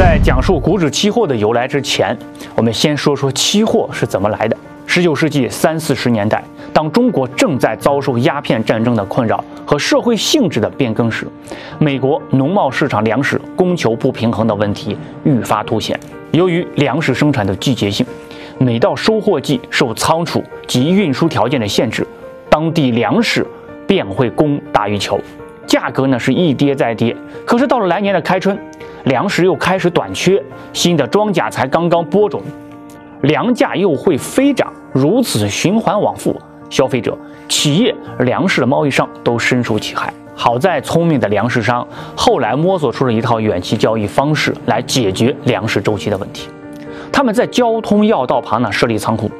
在讲述股指期货的由来之前，我们先说说期货是怎么来的。十九世纪三四十年代，当中国正在遭受鸦片战争的困扰和社会性质的变更时，美国农贸市场粮食供求不平衡的问题愈发凸显。由于粮食生产的季节性，每到收获季受仓储及运输条件的限制，当地粮食便会供大于求，价格呢是一跌再跌。可是到了来年的开春，粮食又开始短缺，新的庄稼才刚刚播种，粮价又会飞涨，如此循环往复，消费者、企业、粮食的贸易商都深受其害。好在聪明的粮食商后来摸索出了一套远期交易方式来解决粮食周期的问题。他们在交通要道旁呢设立仓库，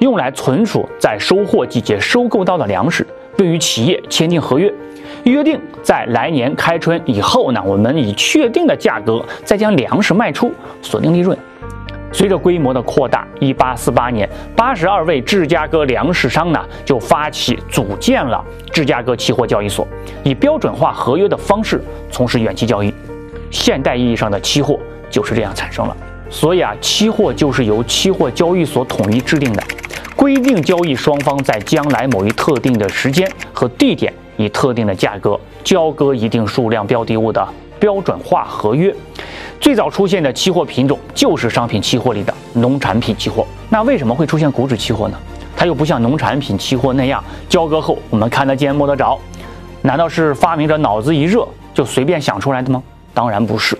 用来存储在收获季节收购到的粮食，并与企业签订合约。约定在来年开春以后呢，我们以确定的价格再将粮食卖出，锁定利润。随着规模的扩大，一八四八年，八十二位芝加哥粮食商呢就发起组建了芝加哥期货交易所，以标准化合约的方式从事远期交易。现代意义上的期货就是这样产生了。所以啊，期货就是由期货交易所统一制定的，规定交易双方在将来某一特定的时间和地点。以特定的价格交割一定数量标的物的标准化合约，最早出现的期货品种就是商品期货里的农产品期货。那为什么会出现股指期货呢？它又不像农产品期货那样交割后我们看得见摸得着，难道是发明者脑子一热就随便想出来的吗？当然不是，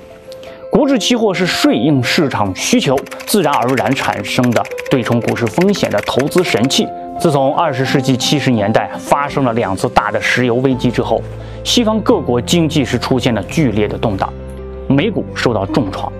股指期货是顺应市场需求自然而然产生的对冲股市风险的投资神器。自从二十世纪七十年代发生了两次大的石油危机之后，西方各国经济是出现了剧烈的动荡，美股受到重创，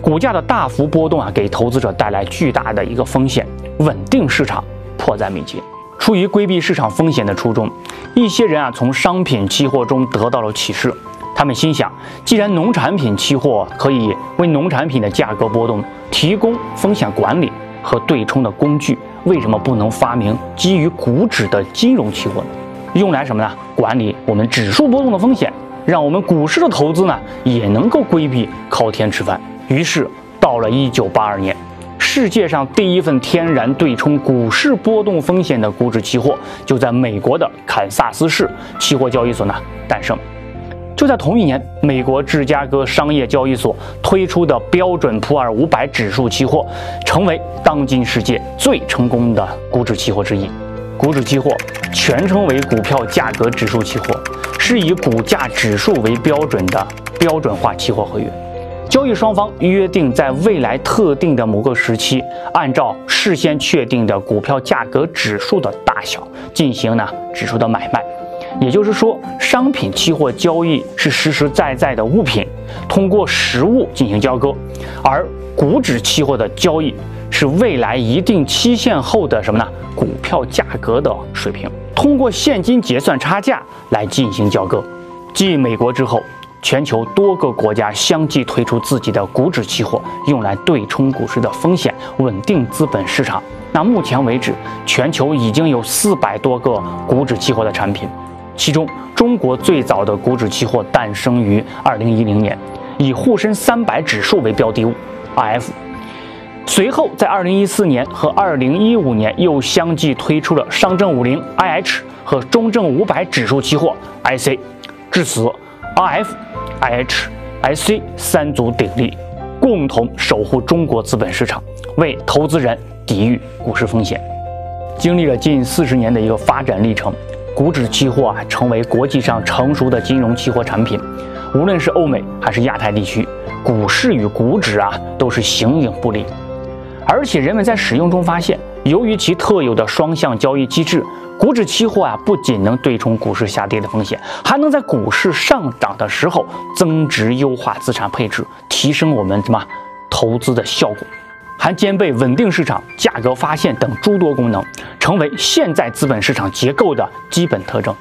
股价的大幅波动啊，给投资者带来巨大的一个风险，稳定市场迫在眉睫。出于规避市场风险的初衷，一些人啊从商品期货中得到了启示，他们心想，既然农产品期货可以为农产品的价格波动提供风险管理和对冲的工具。为什么不能发明基于股指的金融期货呢？用来什么呢？管理我们指数波动的风险，让我们股市的投资呢也能够规避靠天吃饭。于是到了一九八二年，世界上第一份天然对冲股市波动风险的股指期货就在美国的堪萨斯市期货交易所呢诞生。就在同一年，美国芝加哥商业交易所推出的标准普尔五百指数期货，成为当今世界最成功的股指期货之一。股指期货全称为股票价格指数期货，是以股价指数为标准的标准化期货合约。交易双方约定在未来特定的某个时期，按照事先确定的股票价格指数的大小进行呢指数的买卖。也就是说，商品期货交易是实实在在的物品通过实物进行交割，而股指期货的交易是未来一定期限后的什么呢？股票价格的水平，通过现金结算差价来进行交割。继美国之后，全球多个国家相继推出自己的股指期货，用来对冲股市的风险，稳定资本市场。那目前为止，全球已经有四百多个股指期货的产品。其中，中国最早的股指期货诞生于二零一零年，以沪深三百指数为标的物，IF。随后，在二零一四年和二零一五年又相继推出了上证五零 IH 和中证五百指数期货 IC。至此，IF、IH、IC 三足鼎立，共同守护中国资本市场，为投资人抵御股市风险。经历了近四十年的一个发展历程。股指期货啊，成为国际上成熟的金融期货产品。无论是欧美还是亚太地区，股市与股指啊都是形影不离。而且人们在使用中发现，由于其特有的双向交易机制，股指期货啊不仅能对冲股市下跌的风险，还能在股市上涨的时候增值优化资产配置，提升我们什么投资的效果。还兼备稳定市场、价格发现等诸多功能，成为现在资本市场结构的基本特征。